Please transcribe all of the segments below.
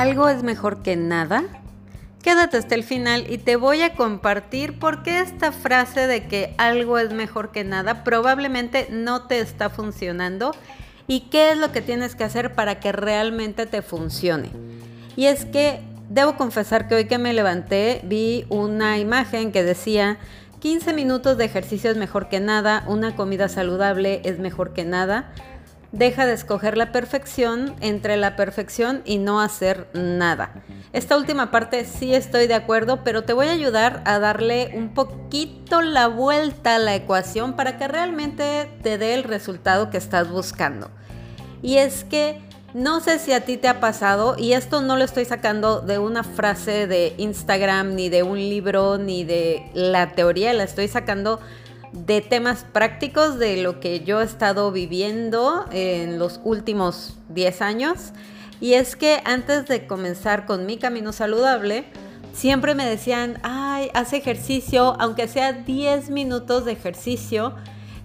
algo es mejor que nada? Quédate hasta el final y te voy a compartir por qué esta frase de que algo es mejor que nada probablemente no te está funcionando y qué es lo que tienes que hacer para que realmente te funcione. Y es que debo confesar que hoy que me levanté vi una imagen que decía 15 minutos de ejercicio es mejor que nada, una comida saludable es mejor que nada deja de escoger la perfección entre la perfección y no hacer nada. Esta última parte sí estoy de acuerdo, pero te voy a ayudar a darle un poquito la vuelta a la ecuación para que realmente te dé el resultado que estás buscando. Y es que no sé si a ti te ha pasado, y esto no lo estoy sacando de una frase de Instagram, ni de un libro, ni de la teoría, la estoy sacando de temas prácticos de lo que yo he estado viviendo en los últimos 10 años. Y es que antes de comenzar con mi camino saludable, siempre me decían, ay, haz ejercicio, aunque sea 10 minutos de ejercicio.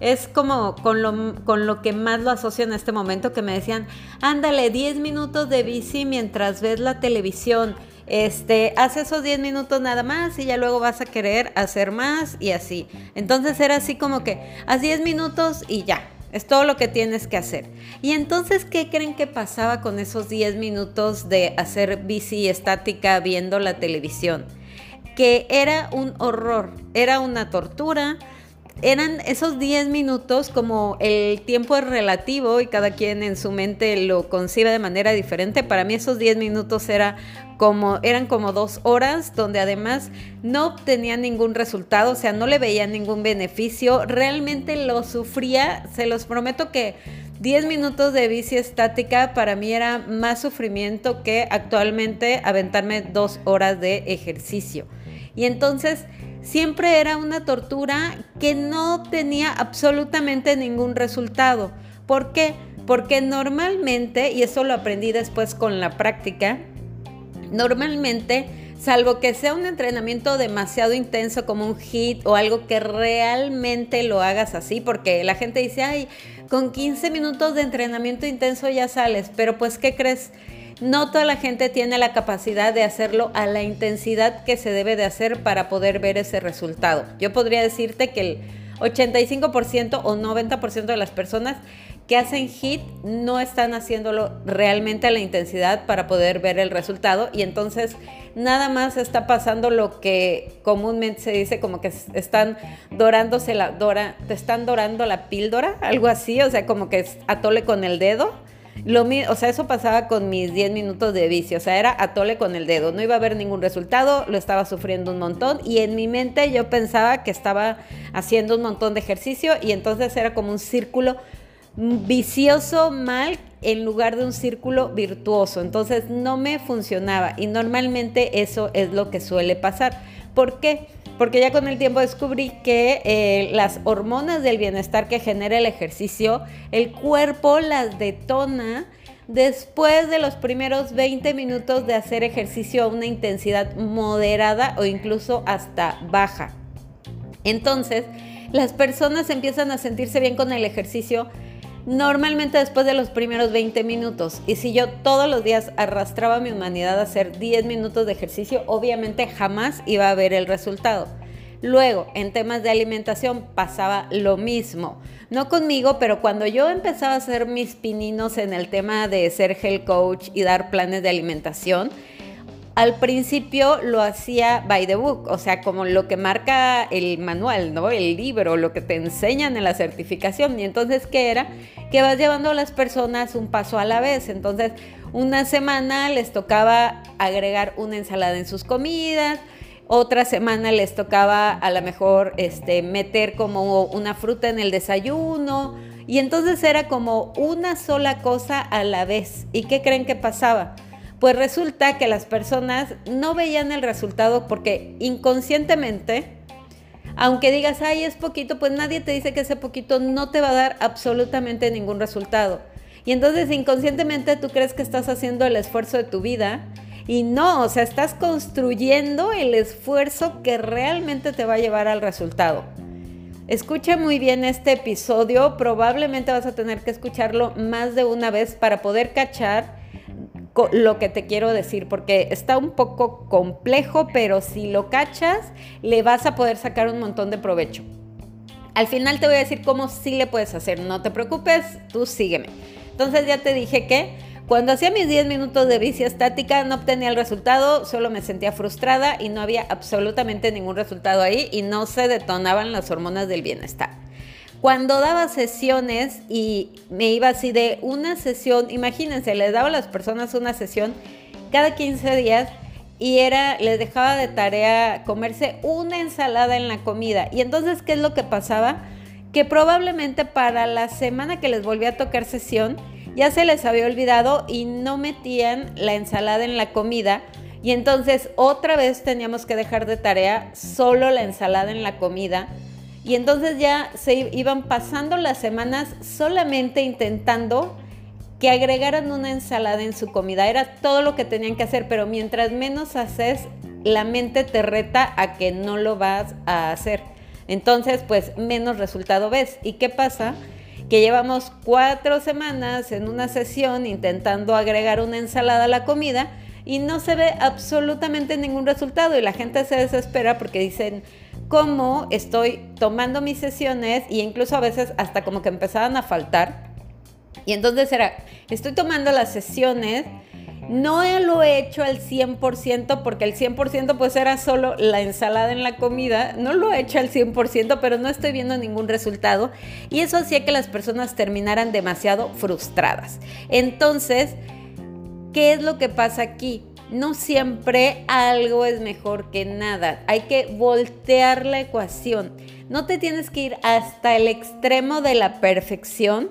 Es como con lo, con lo que más lo asocio en este momento, que me decían, ándale, 10 minutos de bici mientras ves la televisión este, haz esos 10 minutos nada más y ya luego vas a querer hacer más y así. Entonces era así como que haz 10 minutos y ya, es todo lo que tienes que hacer. Y entonces, ¿qué creen que pasaba con esos 10 minutos de hacer bici estática viendo la televisión? Que era un horror, era una tortura, eran esos 10 minutos como el tiempo es relativo y cada quien en su mente lo concibe de manera diferente. Para mí esos 10 minutos era como, eran como dos horas donde además no obtenía ningún resultado, o sea, no le veía ningún beneficio. Realmente lo sufría, se los prometo que 10 minutos de bici estática para mí era más sufrimiento que actualmente aventarme dos horas de ejercicio. Y entonces siempre era una tortura que no tenía absolutamente ningún resultado. ¿Por qué? Porque normalmente, y eso lo aprendí después con la práctica, normalmente, salvo que sea un entrenamiento demasiado intenso como un hit o algo que realmente lo hagas así, porque la gente dice, ay, con 15 minutos de entrenamiento intenso ya sales, pero pues, ¿qué crees? No toda la gente tiene la capacidad de hacerlo a la intensidad que se debe de hacer para poder ver ese resultado. Yo podría decirte que el 85% o 90% de las personas que hacen HIT no están haciéndolo realmente a la intensidad para poder ver el resultado y entonces nada más está pasando lo que comúnmente se dice como que están dorándose la dora, te están dorando la píldora, algo así, o sea, como que atole con el dedo lo, o sea, eso pasaba con mis 10 minutos de bici, o sea, era atole con el dedo, no iba a haber ningún resultado, lo estaba sufriendo un montón y en mi mente yo pensaba que estaba haciendo un montón de ejercicio y entonces era como un círculo vicioso mal en lugar de un círculo virtuoso, entonces no me funcionaba y normalmente eso es lo que suele pasar. ¿Por qué? Porque ya con el tiempo descubrí que eh, las hormonas del bienestar que genera el ejercicio, el cuerpo las detona después de los primeros 20 minutos de hacer ejercicio a una intensidad moderada o incluso hasta baja. Entonces, las personas empiezan a sentirse bien con el ejercicio normalmente después de los primeros 20 minutos. Y si yo todos los días arrastraba mi humanidad a hacer 10 minutos de ejercicio, obviamente jamás iba a ver el resultado. Luego, en temas de alimentación pasaba lo mismo. No conmigo, pero cuando yo empezaba a hacer mis pininos en el tema de ser health coach y dar planes de alimentación, al principio lo hacía by the book, o sea, como lo que marca el manual, ¿no? El libro, lo que te enseñan en la certificación. Y entonces, ¿qué era? Que vas llevando a las personas un paso a la vez. Entonces, una semana les tocaba agregar una ensalada en sus comidas, otra semana les tocaba a lo mejor este, meter como una fruta en el desayuno. Y entonces era como una sola cosa a la vez. ¿Y qué creen que pasaba? Pues resulta que las personas no veían el resultado porque inconscientemente, aunque digas, ay, es poquito, pues nadie te dice que ese poquito no te va a dar absolutamente ningún resultado. Y entonces inconscientemente tú crees que estás haciendo el esfuerzo de tu vida y no, o sea, estás construyendo el esfuerzo que realmente te va a llevar al resultado. Escucha muy bien este episodio, probablemente vas a tener que escucharlo más de una vez para poder cachar lo que te quiero decir, porque está un poco complejo, pero si lo cachas, le vas a poder sacar un montón de provecho. Al final te voy a decir cómo sí le puedes hacer, no te preocupes, tú sígueme. Entonces ya te dije que cuando hacía mis 10 minutos de bici estática no obtenía el resultado, solo me sentía frustrada y no había absolutamente ningún resultado ahí y no se detonaban las hormonas del bienestar. Cuando daba sesiones y me iba así de una sesión, imagínense, les daba a las personas una sesión cada 15 días y era, les dejaba de tarea comerse una ensalada en la comida. Y entonces, ¿qué es lo que pasaba? Que probablemente para la semana que les volvía a tocar sesión, ya se les había olvidado y no metían la ensalada en la comida. Y entonces otra vez teníamos que dejar de tarea solo la ensalada en la comida y entonces ya se iban pasando las semanas solamente intentando que agregaran una ensalada en su comida. Era todo lo que tenían que hacer, pero mientras menos haces, la mente te reta a que no lo vas a hacer. Entonces, pues menos resultado ves. ¿Y qué pasa? Que llevamos cuatro semanas en una sesión intentando agregar una ensalada a la comida y no se ve absolutamente ningún resultado y la gente se desespera porque dicen, cómo estoy tomando mis sesiones y incluso a veces hasta como que empezaban a faltar. Y entonces era, estoy tomando las sesiones, no lo he hecho al 100% porque el 100% pues era solo la ensalada en la comida, no lo he hecho al 100% pero no estoy viendo ningún resultado y eso hacía que las personas terminaran demasiado frustradas. Entonces, ¿qué es lo que pasa aquí? No siempre algo es mejor que nada. Hay que voltear la ecuación. No te tienes que ir hasta el extremo de la perfección,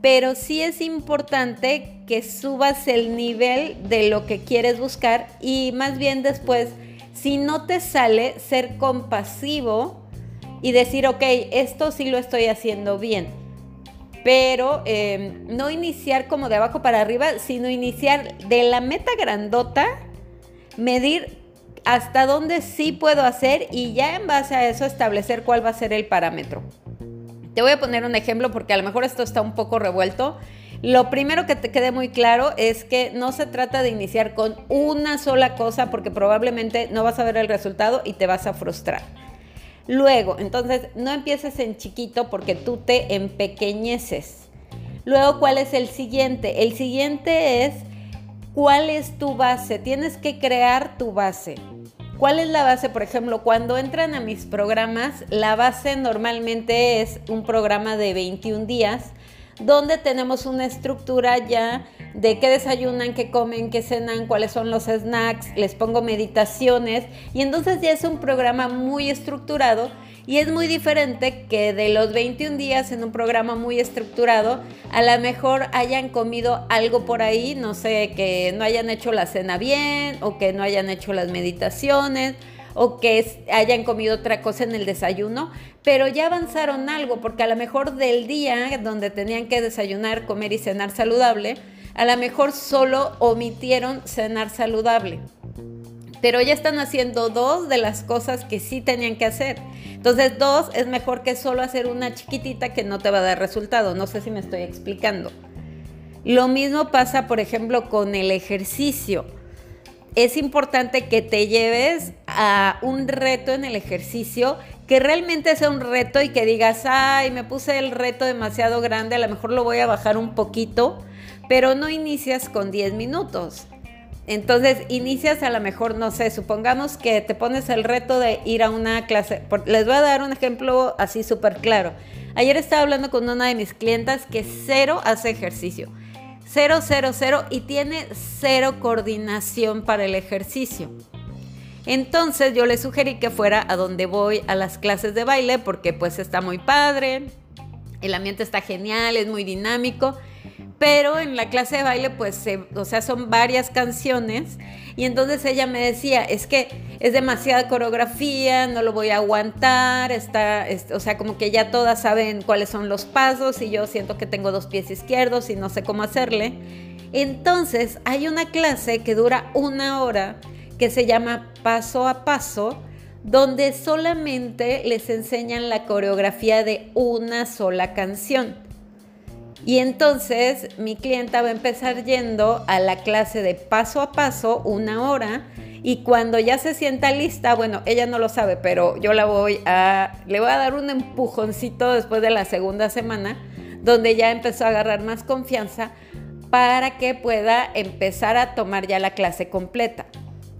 pero sí es importante que subas el nivel de lo que quieres buscar y más bien después, si no te sale, ser compasivo y decir, ok, esto sí lo estoy haciendo bien pero em, no iniciar como de abajo para arriba, sino iniciar de la meta grandota, medir hasta dónde sí puedo hacer y ya en base a eso establecer cuál va a ser el parámetro. Te voy a poner un ejemplo porque a lo mejor esto está un poco revuelto. Lo primero que te quede muy claro es que no se trata de iniciar con una sola cosa porque probablemente no vas a ver el resultado y te vas a frustrar. Luego, entonces, no empieces en chiquito porque tú te empequeñeces. Luego, ¿cuál es el siguiente? El siguiente es, ¿cuál es tu base? Tienes que crear tu base. ¿Cuál es la base? Por ejemplo, cuando entran a mis programas, la base normalmente es un programa de 21 días donde tenemos una estructura ya de qué desayunan, qué comen, qué cenan, cuáles son los snacks, les pongo meditaciones. Y entonces ya es un programa muy estructurado y es muy diferente que de los 21 días en un programa muy estructurado, a lo mejor hayan comido algo por ahí, no sé, que no hayan hecho la cena bien o que no hayan hecho las meditaciones o que hayan comido otra cosa en el desayuno, pero ya avanzaron algo, porque a lo mejor del día donde tenían que desayunar, comer y cenar saludable, a lo mejor solo omitieron cenar saludable. Pero ya están haciendo dos de las cosas que sí tenían que hacer. Entonces, dos es mejor que solo hacer una chiquitita que no te va a dar resultado. No sé si me estoy explicando. Lo mismo pasa, por ejemplo, con el ejercicio es importante que te lleves a un reto en el ejercicio, que realmente sea un reto y que digas, ay, me puse el reto demasiado grande, a lo mejor lo voy a bajar un poquito, pero no inicias con 10 minutos. Entonces, inicias a lo mejor, no sé, supongamos que te pones el reto de ir a una clase. Les voy a dar un ejemplo así súper claro. Ayer estaba hablando con una de mis clientas que cero hace ejercicio Cero, cero, cero y tiene cero coordinación para el ejercicio. Entonces yo le sugerí que fuera a donde voy a las clases de baile porque pues está muy padre, el ambiente está genial, es muy dinámico pero en la clase de baile, pues, o sea, son varias canciones. Y entonces ella me decía, es que es demasiada coreografía, no lo voy a aguantar, está, o sea, como que ya todas saben cuáles son los pasos y yo siento que tengo dos pies izquierdos y no sé cómo hacerle. Entonces hay una clase que dura una hora que se llama paso a paso, donde solamente les enseñan la coreografía de una sola canción. Y entonces mi clienta va a empezar yendo a la clase de paso a paso una hora y cuando ya se sienta lista, bueno, ella no lo sabe, pero yo la voy a, le voy a dar un empujoncito después de la segunda semana, donde ya empezó a agarrar más confianza para que pueda empezar a tomar ya la clase completa.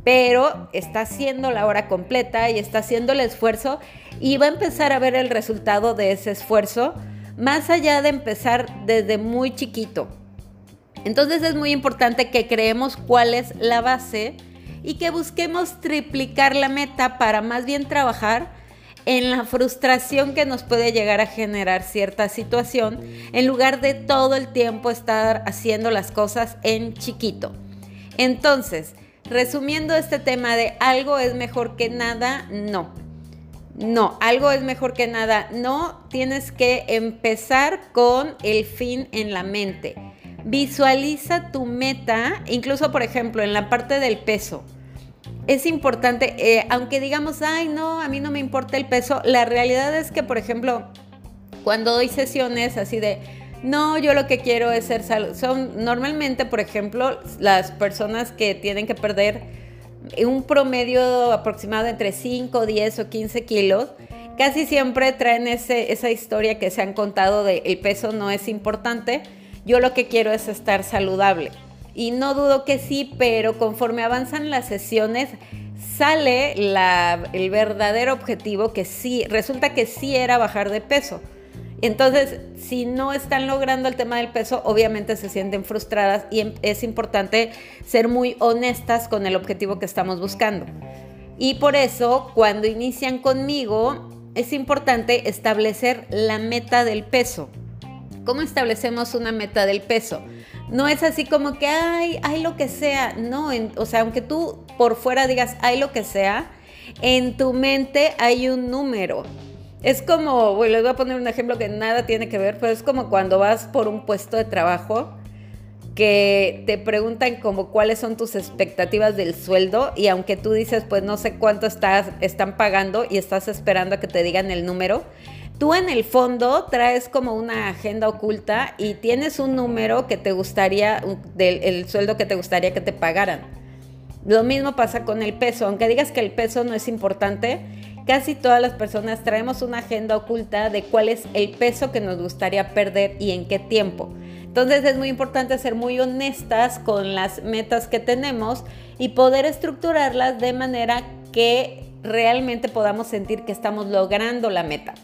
Pero está haciendo la hora completa y está haciendo el esfuerzo y va a empezar a ver el resultado de ese esfuerzo, más allá de empezar desde muy chiquito. Entonces es muy importante que creemos cuál es la base y que busquemos triplicar la meta para más bien trabajar en la frustración que nos puede llegar a generar cierta situación en lugar de todo el tiempo estar haciendo las cosas en chiquito. Entonces, resumiendo este tema de algo es mejor que nada, no. No, algo es mejor que nada. No, tienes que empezar con el fin en la mente. Visualiza tu meta, incluso por ejemplo en la parte del peso. Es importante, eh, aunque digamos, ay no, a mí no me importa el peso, la realidad es que por ejemplo, cuando doy sesiones así de, no, yo lo que quiero es ser salud, son normalmente por ejemplo las personas que tienen que perder un promedio aproximado entre 5, 10 o 15 kilos, casi siempre traen ese, esa historia que se han contado de el peso no es importante yo lo que quiero es estar saludable. Y no dudo que sí, pero conforme avanzan las sesiones, sale el verdadero objetivo que sí, resulta que sí era bajar de peso. Entonces, si no están logrando el tema del peso, obviamente se sienten frustradas y em, es importante ser muy honestas con el objetivo que estamos buscando. Y por eso, cuando inician conmigo, es importante establecer la meta del peso. ¿Cómo establecemos una meta del peso? No es así como que, ay, hay lo que sea. No, o sea, aunque tú por fuera digas, hay lo que sea, en tu mente hay un número. Es como, les voy a poner un ejemplo que nada tiene que ver, pero es como cuando vas por un puesto de trabajo que te preguntan como cuáles son tus expectativas del sueldo y aunque tú dices pues no sé cuánto estás, están pagando y estás esperando a que te digan el número, tú en el fondo traes como una agenda oculta y tienes un número que te gustaría, del el sueldo que te gustaría que te pagaran. Lo mismo pasa con el peso, aunque digas que el peso no es importante, casi todas las personas traemos una agenda oculta de cuál es el peso que nos gustaría perder y en qué tiempo. Entonces es muy importante ser muy honestas con las metas que tenemos y poder estructurarlas de manera que realmente podamos sentir que estamos logrando la meta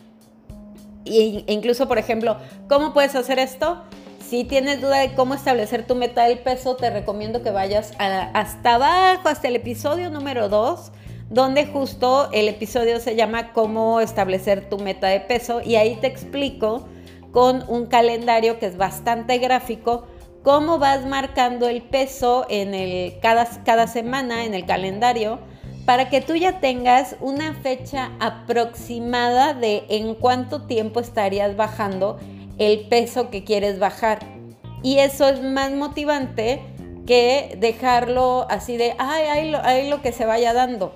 incluso, por ejemplo, ¿cómo puedes hacer esto? Si tienes duda de cómo establecer tu meta del peso, te recomiendo que vayas hasta abajo, hasta el episodio número 2, donde justo el episodio se llama Cómo establecer tu meta de peso y ahí te explico con un calendario que es bastante gráfico cómo vas marcando el peso en cada semana en el calendario para que tú ya tengas una fecha aproximada de en cuánto tiempo estarías bajando el peso que quieres bajar. Y eso es más motivante que dejarlo así de, ay, ahí lo, que se vaya dando,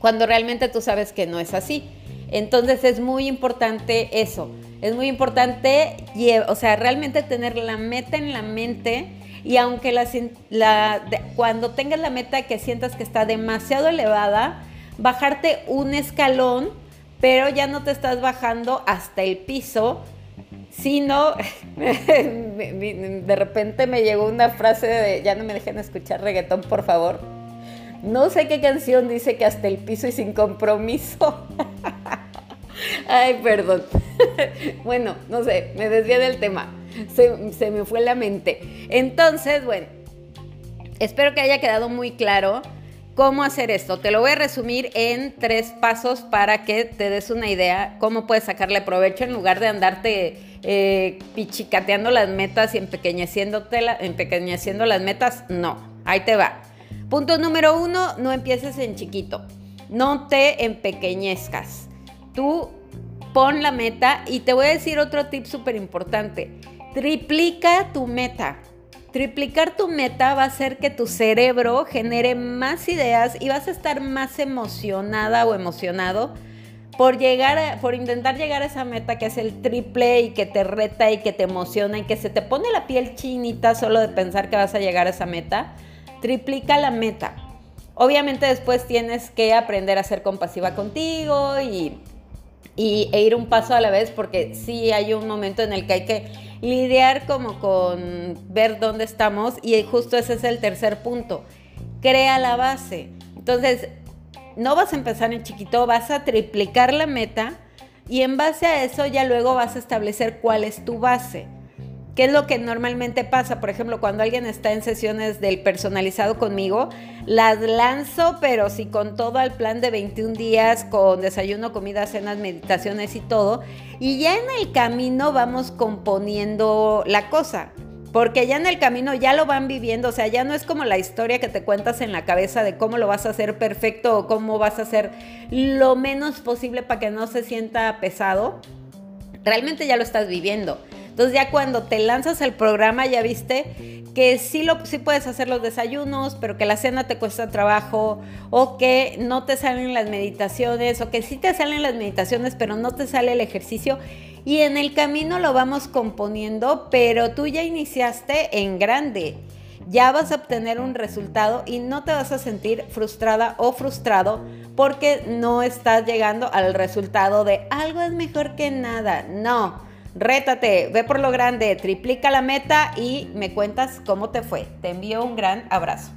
cuando realmente tú sabes que no es así. Entonces es muy importante eso, es muy importante, o sea, realmente tener la meta en la mente y aunque la, cuando tengas la meta que sientas que está demasiado elevada, bajarte un escalón, pero ya no te estás bajando hasta el piso, sino de repente me llegó una frase de ya no me dejen escuchar reggaetón, por favor. No sé qué canción dice que hasta el piso y sin compromiso. Ay, perdón. bueno, no sé, me desvié del tema se, me fue la mente. Entonces, bueno, espero que haya quedado muy claro cómo hacer esto. Te lo voy a resumir en tres pasos para que te des una idea cómo puedes sacarle provecho en lugar de andarte eh, pichicateando las metas y empequeñeciendo las metas. No, ahí te va. Punto número uno, no empieces en chiquito. No te empequeñezcas. Tú pon la meta y te voy a decir otro tip súper importante. Triplica tu meta. Triplicar tu meta va a hacer que tu cerebro genere más ideas y vas a estar más emocionada o emocionado por llegar, por intentar llegar a esa meta que es el triple y que te reta y que te emociona y que se te pone la piel chinita solo de pensar que vas a llegar a esa meta, triplica la meta. Obviamente después tienes que aprender a ser compasiva contigo y, e ir un paso a la vez porque sí hay un momento en el que hay que lidiar como con ver dónde estamos y justo ese es el tercer punto. Crea la base. Entonces, no vas a empezar en chiquito, vas a triplicar la meta y en base a eso ya luego vas a establecer cuál es tu base. ¿Qué es lo que normalmente pasa? Por ejemplo, cuando alguien está en sesiones del personalizado conmigo, las lanzo, pero sí con todo el plan de 21 días, con desayuno, comida, cenas, meditaciones y todo. Y ya en el camino vamos componiendo la cosa. Porque ya en el camino ya lo van viviendo, o sea, ya no es como la historia que te cuentas en la cabeza de cómo lo vas a hacer perfecto o cómo vas a hacer lo menos posible para que no se sienta pesado. Realmente ya lo estás viviendo. Entonces ya cuando te lanzas al programa ya viste que sí, lo, sí puedes hacer los desayunos, pero que la cena te cuesta trabajo, o que no te salen las meditaciones, o que sí te salen las meditaciones, pero no te sale el ejercicio y en el camino lo vamos componiendo, pero tú ya iniciaste en grande. Ya vas a obtener un resultado y no te vas a sentir frustrada o frustrado porque no estás llegando al resultado de algo es mejor que nada. No, rétate, ve por lo grande, triplica la meta y me cuentas cómo te fue. Te envío un gran abrazo.